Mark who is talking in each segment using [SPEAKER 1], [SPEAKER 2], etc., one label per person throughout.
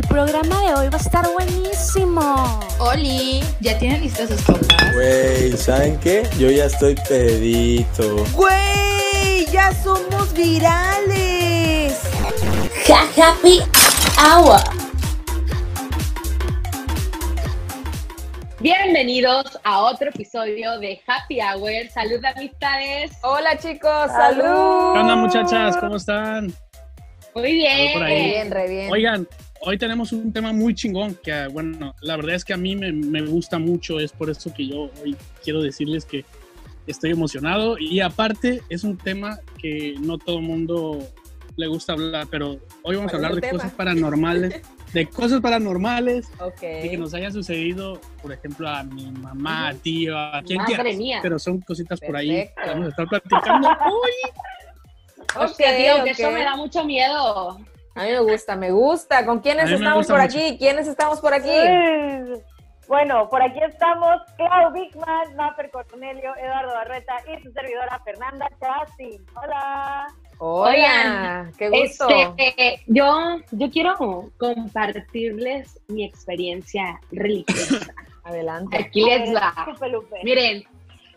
[SPEAKER 1] El programa de hoy va a estar buenísimo.
[SPEAKER 2] Oli, ¿ya tienen listas sus copas?
[SPEAKER 3] Güey, ¿saben qué? Yo ya estoy pedito.
[SPEAKER 4] Güey, ya somos virales.
[SPEAKER 1] Ja Happy Hour.
[SPEAKER 5] Bienvenidos a otro episodio de Happy Hour. Salud, amistades.
[SPEAKER 4] Hola, chicos, salud.
[SPEAKER 6] ¿Qué onda, muchachas? ¿Cómo están?
[SPEAKER 5] Muy bien.
[SPEAKER 4] Bien, re bien.
[SPEAKER 6] Oigan, hoy tenemos un tema muy chingón que, bueno, la verdad es que a mí me, me gusta mucho, es por eso que yo hoy quiero decirles que estoy emocionado y aparte es un tema que no todo el mundo le gusta hablar, pero hoy vamos a
[SPEAKER 4] ¿Cuál es
[SPEAKER 6] hablar de
[SPEAKER 4] tema?
[SPEAKER 6] cosas paranormales, de cosas paranormales
[SPEAKER 4] Ok.
[SPEAKER 6] y que nos hayan sucedido, por ejemplo, a mi mamá, a tío, a quien
[SPEAKER 5] Madre
[SPEAKER 6] quieras,
[SPEAKER 5] mía.
[SPEAKER 6] pero son cositas por ahí que vamos a estar platicando. Uy,
[SPEAKER 5] Hostia, tío, que eso me da mucho miedo.
[SPEAKER 4] A mí me gusta, me gusta. ¿Con quiénes estamos por
[SPEAKER 6] mucho.
[SPEAKER 4] aquí? ¿Quiénes estamos por aquí?
[SPEAKER 7] Pues, Bueno, por aquí estamos Clau Bigman, Mapper Cornelio, Eduardo Barreta y su servidora Fernanda Chassi. Hola.
[SPEAKER 4] Hola,
[SPEAKER 5] Oigan,
[SPEAKER 4] qué gusto.
[SPEAKER 5] Este, yo, yo quiero compartirles mi experiencia religiosa.
[SPEAKER 4] Adelante.
[SPEAKER 5] Aquí les va. Miren,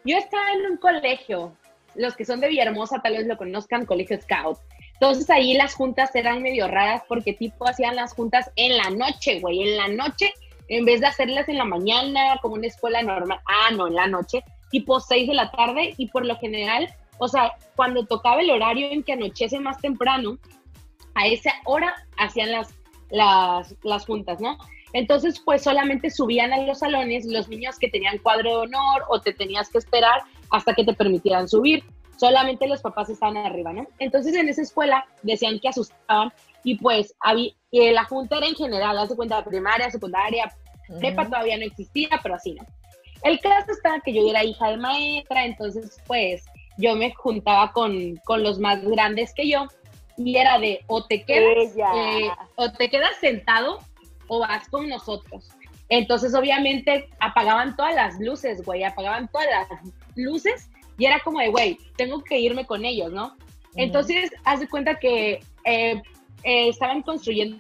[SPEAKER 5] yo estaba en un colegio, los que son de Villahermosa tal vez lo conozcan, Colegio Scout. Entonces ahí las juntas eran medio raras porque tipo hacían las juntas en la noche, güey, en la noche, en vez de hacerlas en la mañana como una escuela normal, ah, no, en la noche, tipo 6 de la tarde y por lo general, o sea, cuando tocaba el horario en que anochece más temprano, a esa hora hacían las, las, las juntas, ¿no? Entonces, pues solamente subían a los salones los niños que tenían cuadro de honor o te tenías que esperar hasta que te permitieran subir. Solamente los papás estaban arriba, ¿no? Entonces, en esa escuela decían que asustaban y pues había, eh, la junta era en general, haz de cuenta, primaria, secundaria, prepa todavía no existía, pero así, ¿no? El caso está que yo era hija de maestra, entonces pues yo me juntaba con, con los más grandes que yo y era de o te quedas, eh, o te quedas sentado o vas con nosotros. Entonces obviamente apagaban todas las luces, güey, apagaban todas las luces y era como de, güey, tengo que irme con ellos, ¿no? Entonces, haz de cuenta que eh, eh, estaban construyendo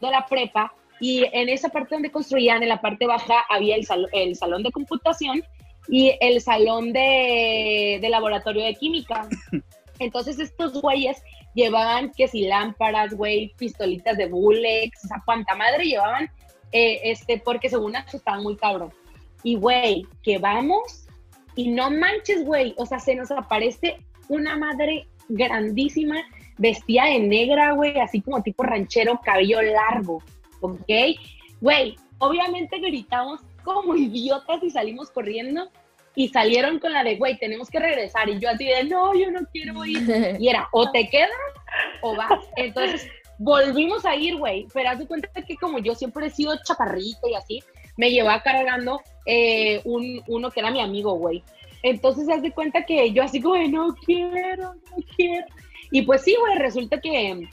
[SPEAKER 5] la prepa y en esa parte donde construían, en la parte baja, había el, sal- el salón de computación y el salón de, de laboratorio de química. Entonces, estos güeyes llevaban que si lámparas, güey, pistolitas de bullets, o sea, cuanta madre llevaban, eh, este, porque según eso estaban muy cabrón. Y, güey, que vamos y no manches, güey, o sea, se nos aparece una madre grandísima, vestida de negra, güey, así como tipo ranchero, cabello largo, ¿ok? Güey, obviamente gritamos como idiotas y salimos corriendo y salieron con la de, güey, tenemos que regresar. Y yo así de, no, yo no quiero ir. Y era, o te quedas o vas. Entonces, volvimos a ir, güey. Pero haz de cuenta que como yo siempre he sido chaparrita y así, me llevaba cargando eh, un, uno que era mi amigo, güey. Entonces, haz de cuenta que yo así como de, no quiero, no quiero. Y pues sí, güey, resulta que,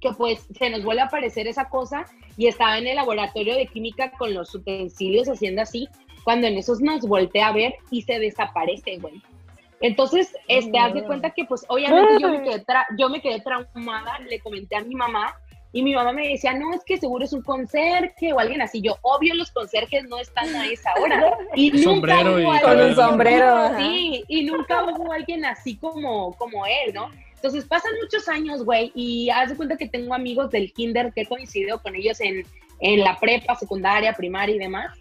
[SPEAKER 5] que pues se nos vuelve a aparecer esa cosa y estaba en el laboratorio de química con los utensilios haciendo así, cuando en esos nos voltea a ver y se desaparece, güey. Entonces, este, haz de cuenta que pues obviamente yo me, quedé yo me quedé traumada, le comenté a mi mamá y mi mamá me decía, no, es que seguro es un conserje o alguien así. Yo, obvio, los conserjes no están a esa hora. Y nunca
[SPEAKER 6] y
[SPEAKER 5] hubo
[SPEAKER 4] Con un
[SPEAKER 5] alguien-
[SPEAKER 4] sombrero.
[SPEAKER 5] Sí, y nunca hubo alguien así como, como él, ¿no? Entonces pasan muchos años, güey, y haz de cuenta que tengo amigos del kinder que he coincidido con ellos en, en la prepa, secundaria, primaria y demás.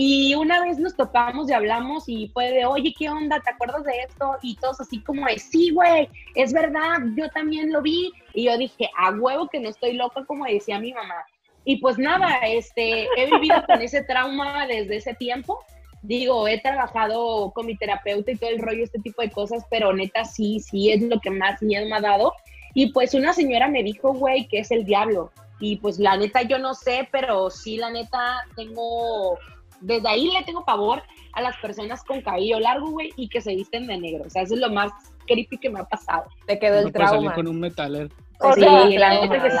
[SPEAKER 5] Y una vez nos topamos y hablamos y fue de, oye, ¿qué onda? ¿Te acuerdas de esto? Y todos así como de, sí, güey, es verdad, yo también lo vi. Y yo dije, a huevo que no estoy loca, como decía mi mamá. Y pues nada, este, he vivido con ese trauma desde ese tiempo. Digo, he trabajado con mi terapeuta y todo el rollo, este tipo de cosas, pero neta sí, sí es lo que más miedo me ha dado. Y pues una señora me dijo, güey, que es el diablo. Y pues la neta yo no sé, pero sí, la neta tengo, desde ahí le tengo pavor a las personas con cabello largo, güey, y que se visten de negro. O sea, eso es lo más creepy que me ha pasado.
[SPEAKER 4] Te quedó
[SPEAKER 6] no
[SPEAKER 4] el
[SPEAKER 6] puedes salir
[SPEAKER 4] trauma.
[SPEAKER 6] con un metaler.
[SPEAKER 7] O
[SPEAKER 4] Sí,
[SPEAKER 7] sea,
[SPEAKER 5] la
[SPEAKER 4] trauma,
[SPEAKER 5] neta que sí.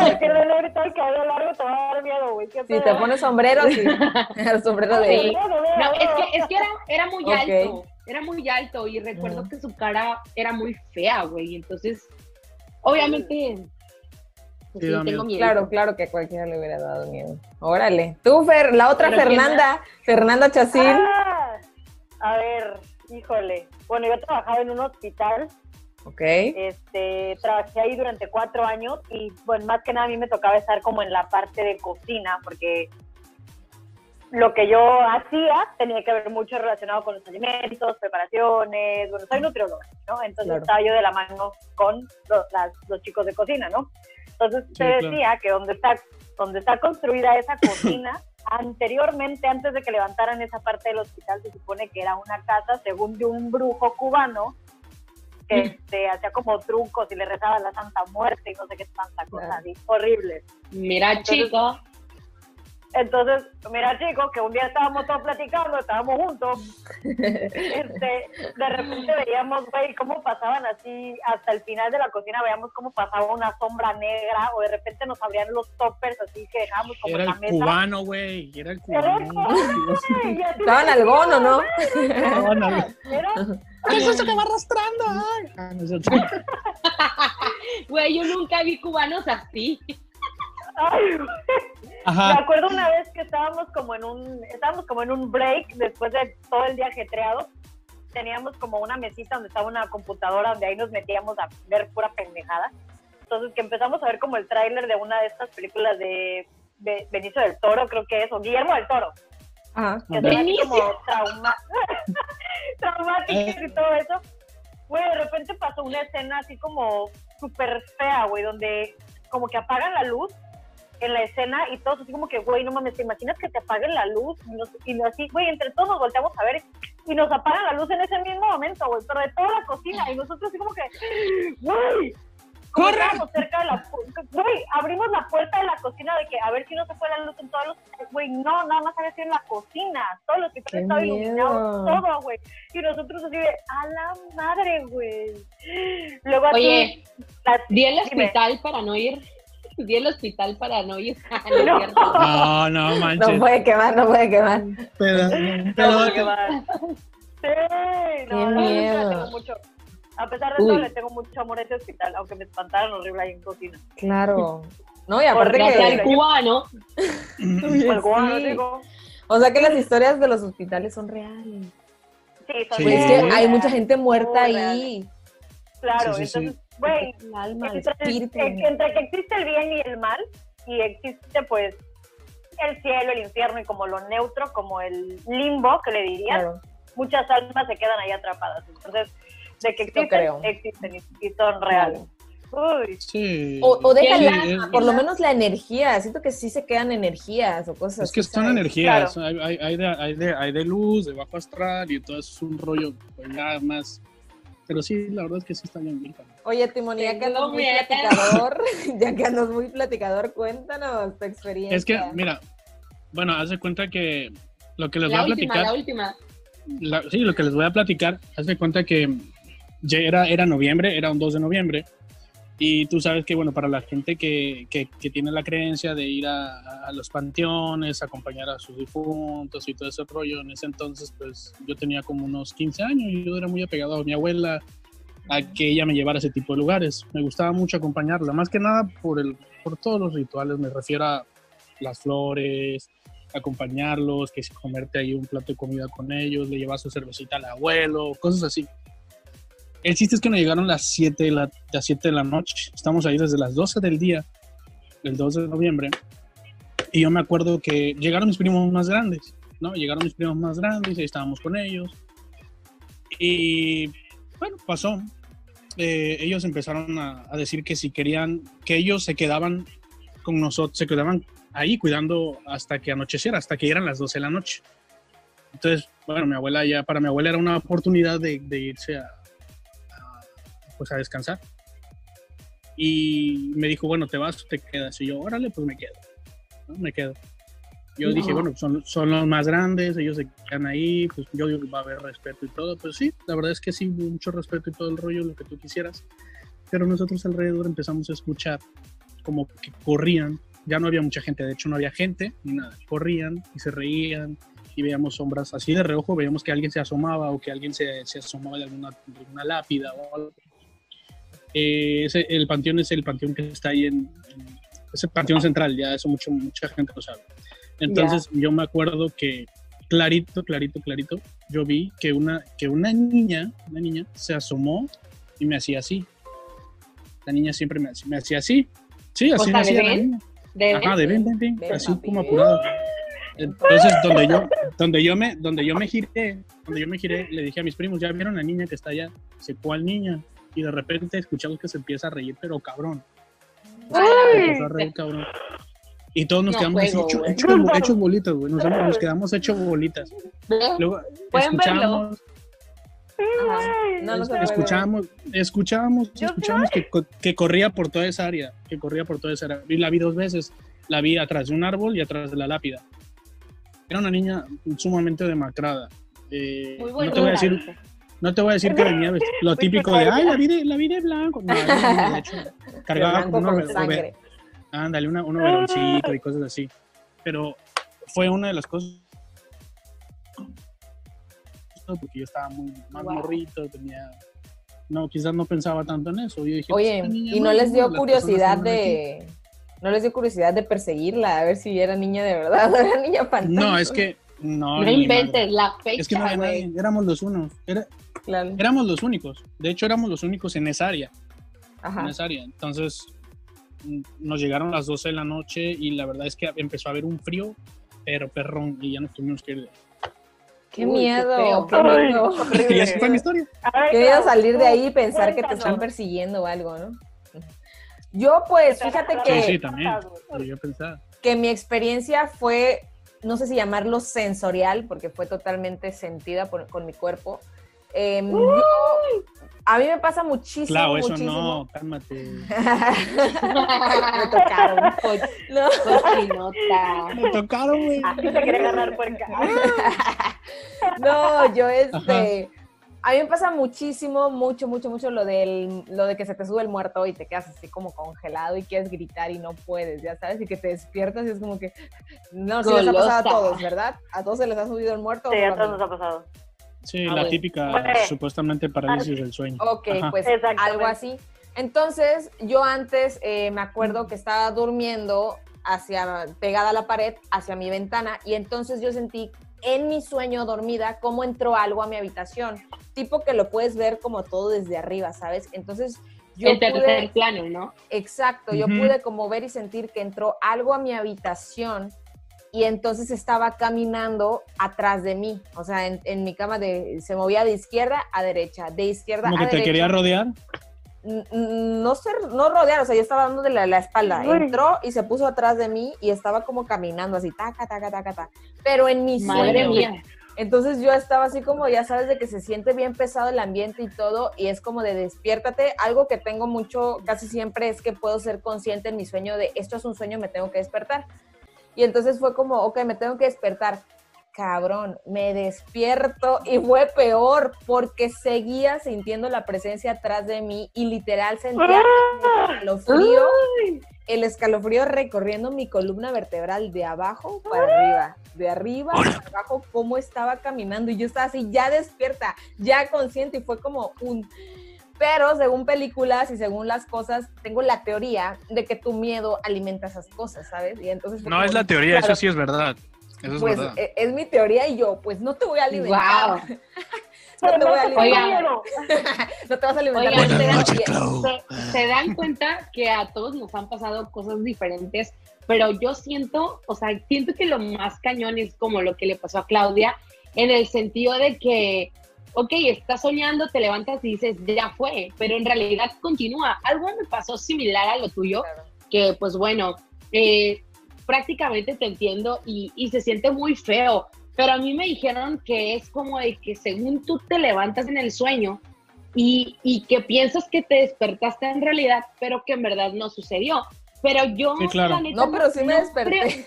[SPEAKER 7] a decir de negro todo el cabello largo, te va a dar miedo, güey. ¿Qué
[SPEAKER 4] Si te pones sombrero, sí. El sombrero de
[SPEAKER 5] Sí.
[SPEAKER 7] No, no, no,
[SPEAKER 5] No,
[SPEAKER 7] no.
[SPEAKER 5] es que, es que era, era muy alto, era muy alto y recuerdo que su cara era muy fea, güey. Entonces, obviamente, Sí,
[SPEAKER 6] da
[SPEAKER 5] tengo
[SPEAKER 6] miedo.
[SPEAKER 5] miedo.
[SPEAKER 4] Claro, claro que a cualquiera le hubiera dado miedo. Órale. Tú, Fer, la otra
[SPEAKER 5] Pero ¿quién
[SPEAKER 4] Fernanda, Fernanda Chacín.
[SPEAKER 7] Ah, a ver, híjole. Bueno, yo trabajaba en un hospital,
[SPEAKER 4] Ok.
[SPEAKER 7] este, trabajé ahí durante cuatro años y, bueno, más que nada a mí me tocaba estar como en la parte de cocina, porque lo que yo hacía tenía que ver mucho relacionado con los alimentos, preparaciones, bueno, soy nutrióloga, ¿no? Entonces
[SPEAKER 4] Claro.
[SPEAKER 7] estaba yo de la mano con los, las- los chicos de cocina, ¿no? Entonces
[SPEAKER 6] Sí,
[SPEAKER 7] te
[SPEAKER 6] claro.
[SPEAKER 7] decía que donde está, donde está construida esa cocina, anteriormente, antes de que levantaran esa parte del hospital, se supone que era una casa, según de un brujo cubano, que este, hacía como trucos y le rezaba a la Santa Muerte y no sé qué tanta cosa,
[SPEAKER 4] Claro.
[SPEAKER 7] horrible.
[SPEAKER 5] Mira,
[SPEAKER 7] Entonces-
[SPEAKER 5] chico.
[SPEAKER 7] Entonces, mira, chicos, que un día estábamos todos platicando, estábamos juntos. Este, de repente veíamos, güey, cómo pasaban así, hasta el final de la cocina, veíamos cómo pasaba una sombra negra, o de repente nos abrían los toppers así que dejábamos como
[SPEAKER 6] Era
[SPEAKER 7] la
[SPEAKER 6] el
[SPEAKER 7] mesa.
[SPEAKER 6] cubano, güey. Era el
[SPEAKER 7] Era el
[SPEAKER 6] cubano.
[SPEAKER 7] cubano,
[SPEAKER 4] Estaban
[SPEAKER 7] de,
[SPEAKER 4] al bono, ¿no?
[SPEAKER 6] No, no, no.
[SPEAKER 7] Era,
[SPEAKER 6] ¿Qué es eso que va arrastrando? Ah.
[SPEAKER 5] Güey, yo nunca vi cubanos así.
[SPEAKER 7] Ay, güey. Me
[SPEAKER 6] Ajá.
[SPEAKER 7] acuerdo una vez que estábamos como en un, estábamos como en un break después de todo el día ajetreado. Teníamos como una mesita donde estaba una computadora donde ahí nos metíamos a ver pura pendejada. Entonces que empezamos a ver como el tráiler de una de estas películas de, Benicio del Toro, creo que es, o Guillermo del Toro,
[SPEAKER 4] Ajá.
[SPEAKER 7] que
[SPEAKER 5] Benicio.
[SPEAKER 7] como trauma, traumáticas y todo eso. Güey, de repente pasó una escena así como súper fea, güey, donde como que apagan la luz en la escena y todos así como que, güey, no mames, ¿te imaginas que te apaguen la luz? Y, nos- y así, güey, entre todos nos volteamos a ver y nos apagan la luz en ese mismo momento, güey, pero de toda la cocina y nosotros así como que, güey, estábamos cerca de la güey, abrimos la puerta de la cocina de que a ver si no se fue la luz en todos los, güey, no, nada más había sido en la cocina, todos los
[SPEAKER 4] ¡Qué
[SPEAKER 7] hospital estaba
[SPEAKER 4] miedo!
[SPEAKER 7] iluminado, todo, güey, y nosotros así de, a la madre, güey. Luego así,
[SPEAKER 5] Oye, di el
[SPEAKER 7] Dime.
[SPEAKER 5] hospital para no ir. Di el hospital para no ir. No
[SPEAKER 7] No.
[SPEAKER 5] cierto.
[SPEAKER 6] No, no
[SPEAKER 4] No
[SPEAKER 6] manches.
[SPEAKER 4] puede quemar, no puede quemar.
[SPEAKER 6] Pero,
[SPEAKER 7] No,
[SPEAKER 6] pero-
[SPEAKER 7] porque va. Sí, no,
[SPEAKER 4] Qué
[SPEAKER 7] no, tengo mucho. A pesar de
[SPEAKER 4] Uy.
[SPEAKER 7] todo, le tengo mucho amor a ese hospital, aunque me espantaron horrible ahí en cocina.
[SPEAKER 4] Claro. No, y aparte que...
[SPEAKER 5] al cubano.
[SPEAKER 7] Al cubano,
[SPEAKER 4] sí.
[SPEAKER 7] digo.
[SPEAKER 4] O sea que las historias de los hospitales son reales.
[SPEAKER 7] Sí, son
[SPEAKER 6] Sí.
[SPEAKER 4] Pues es que hay mucha
[SPEAKER 7] reales,
[SPEAKER 4] gente muerta
[SPEAKER 7] muy
[SPEAKER 4] ahí.
[SPEAKER 7] Claro,
[SPEAKER 6] Sí, sí, sí.
[SPEAKER 7] entonces, güey,
[SPEAKER 4] El alma, el
[SPEAKER 7] entre,
[SPEAKER 4] espíritu.
[SPEAKER 7] en- entre que existe el bien y el mal, y existe pues el cielo, el infierno y como lo neutro, como el limbo, que le dirían,
[SPEAKER 4] Claro.
[SPEAKER 7] muchas almas se quedan ahí atrapadas. Entonces, de que existen,
[SPEAKER 4] creo.
[SPEAKER 7] existen y, son reales. Uy,
[SPEAKER 6] Sí.
[SPEAKER 4] O, o deja
[SPEAKER 5] Sí,
[SPEAKER 4] el alma, por lo menos la energía. Siento que sí se quedan energías o cosas
[SPEAKER 6] Es que
[SPEAKER 4] así,
[SPEAKER 6] son
[SPEAKER 4] ¿sabes?
[SPEAKER 6] energías, hay, hay, hay de, hay, de, hay de luz, de bajo astral y todo eso es un rollo pues, nada más. Pero sí, la verdad es que sí está bien. bien, cabrón.
[SPEAKER 4] Oye, Timón, ya que andas muy platicador, ya que andas muy platicador, cuéntanos tu experiencia.
[SPEAKER 6] Es que, mira, bueno, haz de cuenta que lo que les
[SPEAKER 5] La
[SPEAKER 6] voy a
[SPEAKER 5] última,
[SPEAKER 6] platicar,
[SPEAKER 5] la última.
[SPEAKER 6] la- sí, lo que les voy a platicar, haz de cuenta que ya era, era noviembre, era un 2 de noviembre, y tú sabes que, bueno, para la gente que, que, tiene la creencia de ir a, a los panteones, acompañar a sus difuntos y todo ese rollo, en ese entonces, pues yo tenía como unos 15 años y yo era muy apegado a mi abuela, a que ella me llevara a ese tipo de lugares. Me gustaba mucho acompañarla, más que nada por, el, por todos los rituales, me refiero a las flores, acompañarlos, que si comerte ahí un plato de comida con ellos, le llevas su cervecita al abuelo, cosas así. El chiste es que nos llegaron las 7 de la, las 7 de la noche. Estamos ahí desde las 12 del día, el 2 de noviembre. Y yo me acuerdo que llegaron mis primos más grandes, ¿no? Llegaron mis primos más grandes ahí estábamos con ellos. Y bueno, pasó. Eh, ellos empezaron a, a decir que si querían, que ellos se quedaban con nosotros, se quedaban ahí cuidando hasta que anocheciera, hasta que eran las 12 de la noche. Entonces, bueno, mi abuela ya, para mi abuela era una oportunidad de, de irse a, pues a descansar. Y me dijo, bueno, te vas o te quedas. Y yo, órale, pues me quedo. ¿no? Me quedo. Yo dije, bueno, son, son los más grandes, ellos se quedan ahí, pues yo digo que va a haber respeto y todo. Pues sí, la verdad es que sí, mucho respeto y todo el rollo, lo que tú quisieras. Pero nosotros alrededor empezamos a escuchar como que corrían, ya no había mucha gente, de hecho no había gente ni nada, corrían y se reían y veíamos sombras así de reojo, veíamos que alguien se asomaba o que alguien se, se asomaba de alguna, de alguna lápida o algo. Eh, ese- el panteón es el panteón que está ahí en, en- ese Panteón Central, ya eso mucho, mucha gente lo sabe. Entonces yo me acuerdo que clarito, clarito, clarito, yo vi que una, que una niña, una niña se asomó y me hacía así. La niña siempre me, hacía- me hacía así. Sí, así me hacía la niña.
[SPEAKER 5] De
[SPEAKER 6] Ajá, de ven, ven, ven,
[SPEAKER 4] Ven,
[SPEAKER 6] así
[SPEAKER 4] papi,
[SPEAKER 6] como apurado. Entonces, donde yo, donde yo me, donde yo me giré, donde yo me giré, le dije a mis primos, ya vieron la niña que está allá. Dice, ¿cuál niña? Y de repente escuchamos que se empieza a reír, pero cabrón. Se empezó a reír, cabrón. Y todos nos
[SPEAKER 5] No
[SPEAKER 6] quedamos así
[SPEAKER 5] juego,
[SPEAKER 6] hecho-
[SPEAKER 5] güey.
[SPEAKER 6] hecho- hechos bolitas, güey. Nos, nos quedamos hechos bolitas. Luego escuchamos,
[SPEAKER 4] Ajá. No, no
[SPEAKER 6] escuchamos,
[SPEAKER 7] Yo
[SPEAKER 6] escuchamos que, que corría por toda esa área, que corría por toda esa área. Y la vi dos veces, la vi atrás de un árbol y atrás de la lápida. Era una niña sumamente demacrada. Eh,
[SPEAKER 5] Muy
[SPEAKER 6] no te voy a decir, no te voy a decir que venía lo típico de, ay, la vi de, la vi de blanco. No, de hecho, cargaba
[SPEAKER 4] Blanco
[SPEAKER 6] con
[SPEAKER 4] sangre.
[SPEAKER 6] ándale, una- un overoncito y cosas así. Pero fue una de las cosas porque yo estaba muy más
[SPEAKER 5] Wow.
[SPEAKER 6] morrito, tenía no, quizás no pensaba tanto en eso. Yo dije, pues,
[SPEAKER 4] Oye,
[SPEAKER 6] niña
[SPEAKER 4] ¿y no
[SPEAKER 6] es
[SPEAKER 4] les dio curiosidad de... No les dio curiosidad de perseguirla, a ver si era niña de verdad era niña fantasma?
[SPEAKER 6] No, es que no,
[SPEAKER 5] No inventes la fecha,
[SPEAKER 6] Es que no había nadie, éramos los unos, era-
[SPEAKER 4] Claro.
[SPEAKER 6] éramos los únicos. De hecho, éramos los únicos en esa área, en
[SPEAKER 4] Ajá.
[SPEAKER 6] esa área. Entonces, mm, nos llegaron las 12 de la noche y la verdad es que empezó a haber un frío, pero perrón, y ya nos tuvimos que ir. de-
[SPEAKER 4] ¡Qué
[SPEAKER 5] Uy, qué
[SPEAKER 4] miedo!
[SPEAKER 5] feo,
[SPEAKER 4] ¡Qué miedo!
[SPEAKER 6] Y esa fue mi historia.
[SPEAKER 4] Qué miedo salir de ahí y pensar que te están persiguiendo o algo, ¿no? Yo, pues, fíjate
[SPEAKER 6] Sí,
[SPEAKER 4] que,
[SPEAKER 6] sí, también. Yo pensaba.
[SPEAKER 4] que mi experiencia fue, no sé si llamarlo sensorial, porque fue totalmente sentida por- con mi cuerpo. Em, yo- a mí me pasa muchísimo,
[SPEAKER 6] Claro, eso
[SPEAKER 4] muchísimo.
[SPEAKER 6] no, cálmate.
[SPEAKER 4] me tocaron.
[SPEAKER 5] Co-
[SPEAKER 4] No.
[SPEAKER 5] Cochinota.
[SPEAKER 6] Me tocaron, güey.
[SPEAKER 7] Así te quería ganar puerca.
[SPEAKER 4] No, yo este. A mí me pasa muchísimo, mucho, mucho, mucho lo del, lo de que se te sube el muerto y te quedas así como congelado y quieres gritar y no puedes, ya sabes, y que te despiertas y es como que, no, sí les ha pasado a todos, ¿verdad? A todos se les ha subido el muerto.
[SPEAKER 7] Sí, a todos nos ha pasado.
[SPEAKER 6] Sí,
[SPEAKER 5] Ah,
[SPEAKER 6] la
[SPEAKER 5] bueno.
[SPEAKER 6] típica,
[SPEAKER 7] Bueno.
[SPEAKER 6] supuestamente parálisis del sueño.
[SPEAKER 4] Ok,
[SPEAKER 6] Ajá.
[SPEAKER 4] pues algo así. Entonces, yo antes eh, me acuerdo que estaba durmiendo hacia, pegada a la pared, hacia mi ventana, y entonces yo sentí en mi sueño dormida cómo entró algo a mi habitación, tipo que lo puedes ver como todo desde arriba, ¿sabes? Entonces, yo
[SPEAKER 5] El tercer
[SPEAKER 4] pude,
[SPEAKER 5] plano, ¿no?
[SPEAKER 4] exacto, yo pude como ver y sentir que entró algo a mi habitación y entonces estaba caminando atrás de mí, o sea, en, en mi cama de, se movía de izquierda a derecha, de izquierda
[SPEAKER 6] Como
[SPEAKER 4] a
[SPEAKER 6] que te
[SPEAKER 4] derecha
[SPEAKER 6] quería rodear.
[SPEAKER 4] No sé, no rodear, o sea, yo estaba dando de la, la espalda.
[SPEAKER 7] Uy.
[SPEAKER 4] Entró y se puso atrás de mí y estaba como caminando así, taca, taca, taca, taca. Pero en mi
[SPEAKER 5] Madre
[SPEAKER 4] sueño.
[SPEAKER 5] mía.
[SPEAKER 4] Entonces yo estaba así como, ya sabes, de que se siente bien pesado el ambiente y todo, y es como de despiértate. Algo que tengo mucho, casi siempre, es que puedo ser consciente en mi sueño de esto es un sueño, me tengo que despertar. Y entonces fue como, ok, me tengo que despertar. Cabrón, me despierto y fue peor porque seguía sintiendo la presencia atrás de mí y literal sentía el escalofrío, el escalofrío recorriendo mi columna vertebral de abajo para arriba, de arriba para abajo, cómo estaba caminando y yo estaba así, ya despierta, ya consciente y fue como un... Pero según películas y según las cosas, tengo la teoría de que tu miedo alimenta esas cosas, ¿sabes? Y entonces
[SPEAKER 6] No es la teoría,
[SPEAKER 4] claro,
[SPEAKER 6] eso sí es verdad. Eso es
[SPEAKER 4] pues
[SPEAKER 6] verdad.
[SPEAKER 4] e- es mi teoría y yo, pues no te voy a alimentar.
[SPEAKER 5] Wow.
[SPEAKER 4] No te voy a alimentar. No te vas a alimentar.
[SPEAKER 5] Oigan, se se- se dan cuenta que a todos nos han pasado cosas diferentes, pero yo siento, o sea, siento que lo más cañón es como lo que le pasó a Claudia, en el sentido de que, ok, estás soñando, te levantas y dices, ya fue, pero en realidad continúa. Algo me pasó similar a lo tuyo,
[SPEAKER 4] Claro.
[SPEAKER 5] que pues bueno, eh, prácticamente te entiendo y, y se siente muy feo, pero a mí me dijeron que es como de que según tú te levantas en el sueño y, y que piensas que te despertaste en realidad, pero que en verdad no sucedió. Pero yo,
[SPEAKER 6] Sí, claro.
[SPEAKER 5] la neta,
[SPEAKER 4] No, pero sí me desperté.
[SPEAKER 5] creo-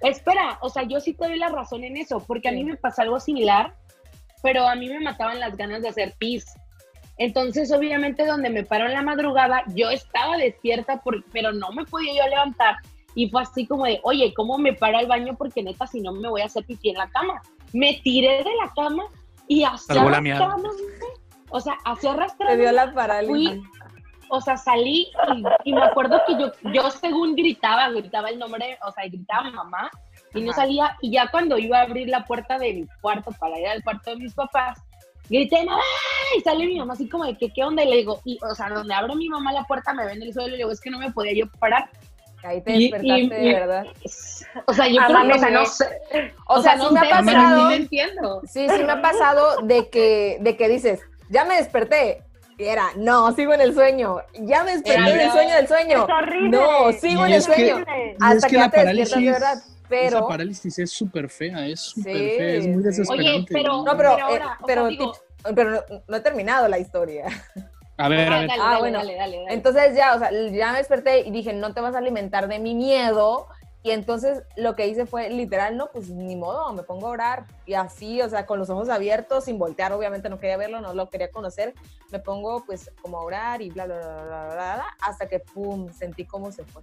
[SPEAKER 5] Espera, o sea, yo sí te doy la razón en eso, porque a mí me pasó algo similar, pero a mí me mataban las ganas de hacer pis. Entonces, obviamente, donde me paro en la madrugada, yo estaba despierta, por- pero no me podía yo levantar. Y fue así como de, oye, ¿cómo me paro al baño? Porque neta, si no me voy a hacer pipí en la cama. Me tiré de la cama y
[SPEAKER 6] mierda.
[SPEAKER 5] arrastrándome, o sea,
[SPEAKER 4] Te
[SPEAKER 5] arrastrándome,
[SPEAKER 4] dio la parálisis.
[SPEAKER 5] Fui- o sea, salí y, y me acuerdo que yo, yo según gritaba, gritaba el nombre, o sea, gritaba mamá y no salía. Y ya cuando iba a abrir la puerta de mi cuarto para ir al cuarto de mis papás, grité, mamá, y sale mi mamá así como de que, ¿qué onda? Y le digo, y, o sea, donde abre mi mamá la puerta me ven en el suelo y le digo, es que no me podía yo parar.
[SPEAKER 4] Ahí te despertaste
[SPEAKER 5] y-
[SPEAKER 4] de verdad.
[SPEAKER 5] O sea, yo
[SPEAKER 7] Ah,
[SPEAKER 5] creo que, o sea,
[SPEAKER 7] mames,
[SPEAKER 5] no sé.
[SPEAKER 4] O, sea, sí me ha
[SPEAKER 5] sé,
[SPEAKER 4] pasado.
[SPEAKER 5] sí entiendo.
[SPEAKER 4] Sí, sí me ha pasado de que, de que dices, ya me desperté. Y era, no, sigo en el sueño. Ya me desperté
[SPEAKER 5] Era,
[SPEAKER 4] del sueño del sueño.
[SPEAKER 7] Es horrible.
[SPEAKER 4] No, sigo
[SPEAKER 6] Y
[SPEAKER 4] en el
[SPEAKER 6] que-
[SPEAKER 4] sueño.
[SPEAKER 6] Y
[SPEAKER 4] Hasta
[SPEAKER 6] es
[SPEAKER 4] que
[SPEAKER 6] que
[SPEAKER 4] ya te despiertas de
[SPEAKER 6] parálisis,
[SPEAKER 4] verdad. Pero,
[SPEAKER 6] esa parálisis es súper fea, es súper
[SPEAKER 4] Sí,
[SPEAKER 6] fea, es muy desesperante.
[SPEAKER 5] Oye, pero-
[SPEAKER 4] no, pero,
[SPEAKER 5] Pero
[SPEAKER 4] eh,
[SPEAKER 5] ahora,
[SPEAKER 4] pero,
[SPEAKER 5] sea, digo-
[SPEAKER 4] tip- pero no, no he terminado la historia.
[SPEAKER 6] A ver, a
[SPEAKER 5] Ah,
[SPEAKER 6] ver.
[SPEAKER 5] dale,
[SPEAKER 4] Ah,
[SPEAKER 5] dale,
[SPEAKER 4] bueno.
[SPEAKER 5] dale, dale, dale.
[SPEAKER 4] Entonces ya, o sea, ya me desperté y dije, no te vas a alimentar de mi miedo. Y entonces lo que hice fue literal, no, pues ni modo, me pongo a orar. Y así, o sea, con los ojos abiertos, sin voltear, obviamente no quería verlo, no lo quería conocer. Me pongo pues como a orar y bla, bla, bla, bla, bla, bla, hasta que, pum, sentí cómo se fue.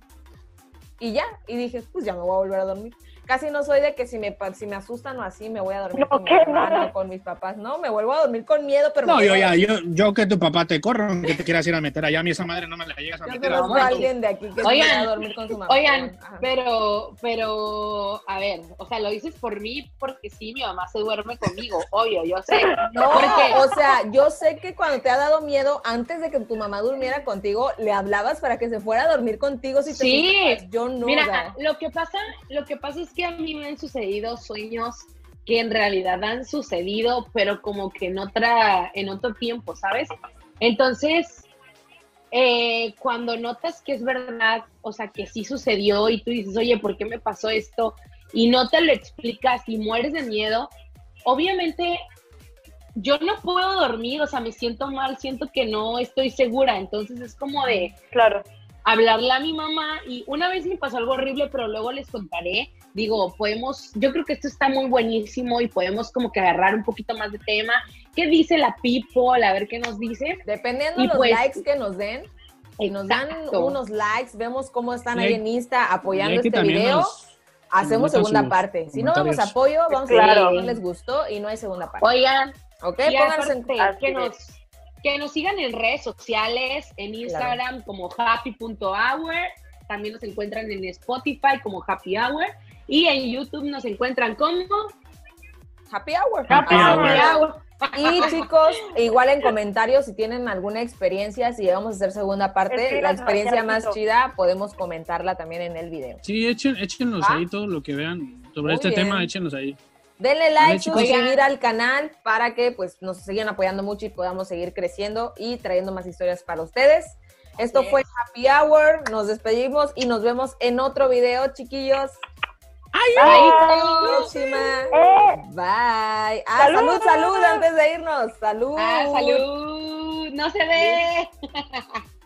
[SPEAKER 4] Y ya, y dije, pues ya me voy a volver a dormir. Casi no soy de que si me, si me asustan o así, me voy a dormir
[SPEAKER 7] No,
[SPEAKER 4] con mi
[SPEAKER 7] ¿qué?
[SPEAKER 4] hermano con mis papás. No, me vuelvo a dormir con miedo, pero
[SPEAKER 6] No, yo ya, yo, yo que tu papá te corra, que te quieras ir a meter allá, a mí esa madre no me la llegas a
[SPEAKER 4] Yo
[SPEAKER 6] meter. a
[SPEAKER 4] alguien de aquí que
[SPEAKER 5] Oigan,
[SPEAKER 4] se va a dormir con su mamá.
[SPEAKER 5] Oigan,
[SPEAKER 4] Ajá.
[SPEAKER 5] pero, pero, a ver, o sea, lo dices por mí porque sí, mi mamá se duerme conmigo, obvio, yo sé.
[SPEAKER 4] No,
[SPEAKER 5] Porque-
[SPEAKER 4] o sea, yo sé que cuando te ha dado miedo, antes de que tu mamá durmiera contigo, le hablabas para que se fuera a dormir contigo si te
[SPEAKER 5] Sí.
[SPEAKER 4] Yo no. o
[SPEAKER 5] Mira,
[SPEAKER 4] sea,
[SPEAKER 5] lo que pasa, lo que pasa es que a mí me han sucedido sueños que en realidad han sucedido, pero como que en otra, en otro tiempo, ¿sabes? Entonces, eh, cuando notas que es verdad, o sea, que sí sucedió y tú dices, oye, ¿por qué me pasó esto? Y no te lo explicas y mueres de miedo, obviamente yo no puedo dormir, o sea, me siento mal, siento que no estoy segura, entonces es como de
[SPEAKER 7] Claro.
[SPEAKER 5] hablarle a mi mamá y una vez me pasó algo horrible, pero luego les contaré. Digo, podemos, yo creo que esto está muy buenísimo y podemos como que agarrar un poquito más de tema. ¿Qué dice la people? A ver qué nos dice.
[SPEAKER 4] dependiendo
[SPEAKER 5] y
[SPEAKER 4] los
[SPEAKER 5] pues-
[SPEAKER 4] likes que nos den, y nos dan unos likes, vemos cómo están
[SPEAKER 6] Y
[SPEAKER 4] ahí en Insta apoyando este video.
[SPEAKER 6] nos-
[SPEAKER 4] Hacemos segunda parte. Si no vemos apoyo, vamos a
[SPEAKER 7] Claro.
[SPEAKER 4] ver si no les gustó y no hay segunda parte.
[SPEAKER 5] Oigan,
[SPEAKER 4] ¿Ok?
[SPEAKER 5] y
[SPEAKER 4] Pónganse en
[SPEAKER 5] que nos, que nos sigan en redes sociales, en Instagram como happy.hour, también nos encuentran en Spotify como happy hour y en YouTube nos encuentran como
[SPEAKER 4] Happy Hour.
[SPEAKER 7] Happy
[SPEAKER 5] happy
[SPEAKER 7] Hour.
[SPEAKER 5] hour.
[SPEAKER 4] Y chicos, igual en comentarios, si tienen alguna experiencia, si llegamos a hacer segunda parte, la experiencia más chida, podemos comentarla también en el video.
[SPEAKER 6] Sí, echen, échenlos
[SPEAKER 4] ¿Va?
[SPEAKER 6] ahí todo lo que vean sobre
[SPEAKER 4] Muy
[SPEAKER 6] este
[SPEAKER 4] bien.
[SPEAKER 6] tema, échenlos ahí.
[SPEAKER 4] Denle like, suscribir al canal para que pues nos sigan apoyando mucho y podamos seguir creciendo y trayendo más historias para ustedes. Esto fue Happy Hour, nos despedimos y nos vemos en otro video, chiquillos.
[SPEAKER 7] Bye.
[SPEAKER 4] Próxima.
[SPEAKER 7] Eh,
[SPEAKER 4] Bye. Ah,
[SPEAKER 7] ¡Salud!
[SPEAKER 4] salud, salud, antes de irnos. Salud.
[SPEAKER 5] Ah, salud, no se ve.